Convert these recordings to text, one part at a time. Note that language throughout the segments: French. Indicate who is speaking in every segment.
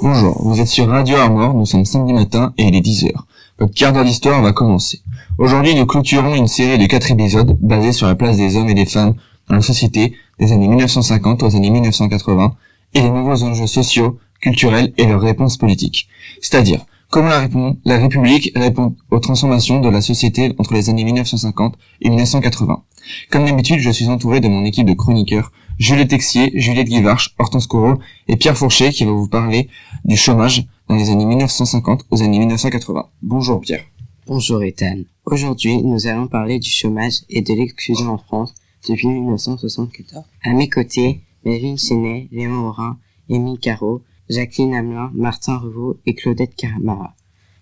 Speaker 1: Bonjour, vous êtes sur Radio Armor, nous sommes samedi matin et il est 10h. Votre quart d'heure d'histoire va commencer. Aujourd'hui, nous clôturons une série de quatre épisodes basés sur la place des hommes et des femmes dans la société des années 1950 aux années 1980 et les nouveaux enjeux sociaux, culturels et leurs réponses politiques. C'est-à-dire, comment la, la République répond aux transformations de la société entre les années 1950 et 1980. Comme d'habitude, je suis entouré de mon équipe de chroniqueurs, Juliette Texier, Juliette Guivarch, Hortense Corot et Pierre Fourchet qui va vous parler du chômage dans les années 1950 aux années 1980. Bonjour Pierre.
Speaker 2: Bonjour Ethan. Aujourd'hui, nous allons parler du chômage et de l'exclusion en France depuis 1974. À mes côtés, Melvin Chenet, Léon Morin, Émile Caro, Jacqueline Hamelin, Martin Revaux et Claudette Caramara.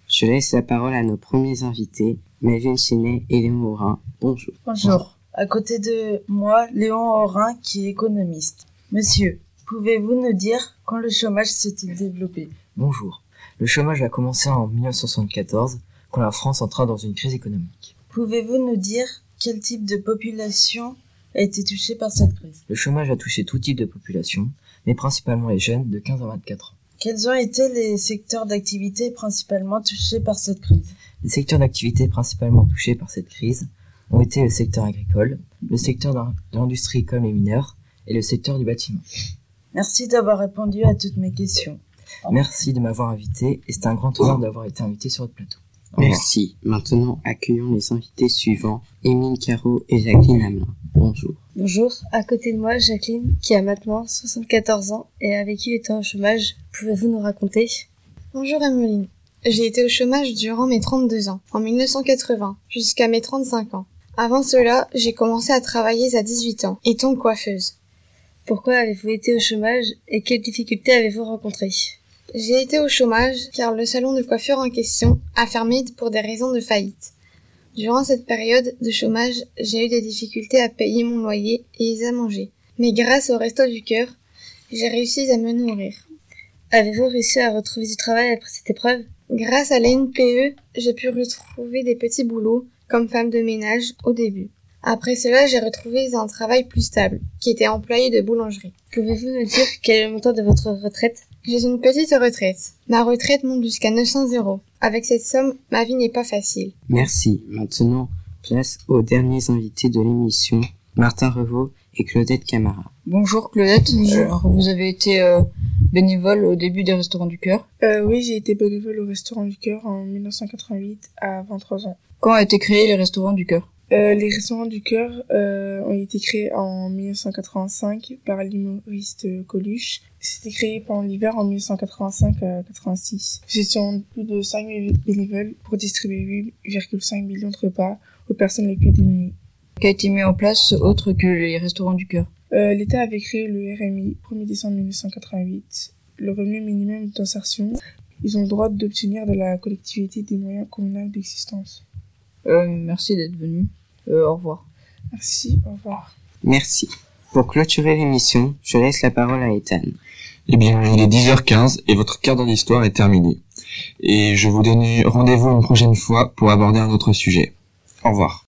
Speaker 2: Je laisse la parole à nos premiers invités, Melvin Chenet et Léon Morin. Bonjour.
Speaker 3: Bonjour. À côté de moi, Léon Orin, qui est économiste. Monsieur, pouvez-vous nous dire quand le chômage s'est-il développé?
Speaker 4: Bonjour. Le chômage a commencé en 1974, quand la France entra dans une crise économique.
Speaker 3: Pouvez-vous nous dire quel type de population a été touchée par cette crise?
Speaker 4: Le chômage a touché tout type de population, mais principalement les jeunes de 15 à 24 ans.
Speaker 3: Quels ont été les secteurs d'activité principalement touchés par cette crise?
Speaker 4: Les secteurs d'activité principalement touchés par cette crise ont été le secteur agricole, le secteur de l'industrie comme les mineurs et le secteur du bâtiment.
Speaker 3: Merci d'avoir répondu à toutes mes questions.
Speaker 4: Merci de m'avoir invité et c'est un grand honneur d'avoir été invité sur votre plateau.
Speaker 2: Merci. Maintenant, accueillons les invités suivants, Émile Caro et Jacqueline Hamelin. Bonjour.
Speaker 5: Bonjour. À côté de moi, Jacqueline, qui a maintenant 74 ans et a vécu étant au chômage. Pouvez-vous nous raconter?
Speaker 6: Bonjour Emeline. J'ai été au chômage durant mes 32 ans, en 1980, jusqu'à mes 35 ans. Avant cela, j'ai commencé à travailler à 18 ans, étant coiffeuse.
Speaker 5: Pourquoi avez-vous été au chômage et quelles difficultés avez-vous rencontrées?
Speaker 6: J'ai été au chômage car le salon de coiffure en question a fermé pour des raisons de faillite. Durant cette période de chômage, j'ai eu des difficultés à payer mon loyer et à manger. Mais grâce au resto du cœur, j'ai réussi à me nourrir.
Speaker 5: Avez-vous réussi à retrouver du travail après cette épreuve?
Speaker 6: Grâce à l'NPE, j'ai pu retrouver des petits boulots comme femme de ménage au début. Après cela, j'ai retrouvé un travail plus stable, qui était employé de boulangerie.
Speaker 5: Pouvez-vous nous dire quel est le montant de votre retraite?
Speaker 6: J'ai une petite retraite. Ma retraite monte jusqu'à 900 euros. Avec cette somme, ma vie n'est pas facile.
Speaker 2: Merci. Maintenant, place aux derniers invités de l'émission, Martin Revaux et Claudette Camara.
Speaker 7: Bonjour Claudette. Bonjour. vous avez été euh, bénévole au début des Restaurants du Cœur?
Speaker 8: Euh, Oui, j'ai été bénévole au Restaurant du Cœur en 1988 à 23 ans.
Speaker 7: Quand a été créé les Restaurants du Cœur
Speaker 8: euh, Les Restaurants du Cœur euh, ont été créés en 1985 par l'humoriste Coluche. C'était créé pendant l'hiver en 1985 à 86. Gestion plus de 5 000 bénévoles pour distribuer 8,5 millions de repas aux personnes les plus démunies.
Speaker 7: Qui a été mis en place autre que les Restaurants du Cœur
Speaker 8: euh, L'État avait créé le RMI 1er décembre 1988, le revenu minimum d'insertion. Ils ont le droit d'obtenir de la collectivité des moyens communaux d'existence.
Speaker 7: Euh, merci d'être venu. Euh, au revoir.
Speaker 8: Merci, au revoir.
Speaker 2: Merci. Pour clôturer l'émission, je laisse la parole à Ethan.
Speaker 1: Eh bien, il est 10h15 et votre quart d'heure d'histoire est terminé. Et je vous donne rendez-vous une prochaine fois pour aborder un autre sujet. Au revoir.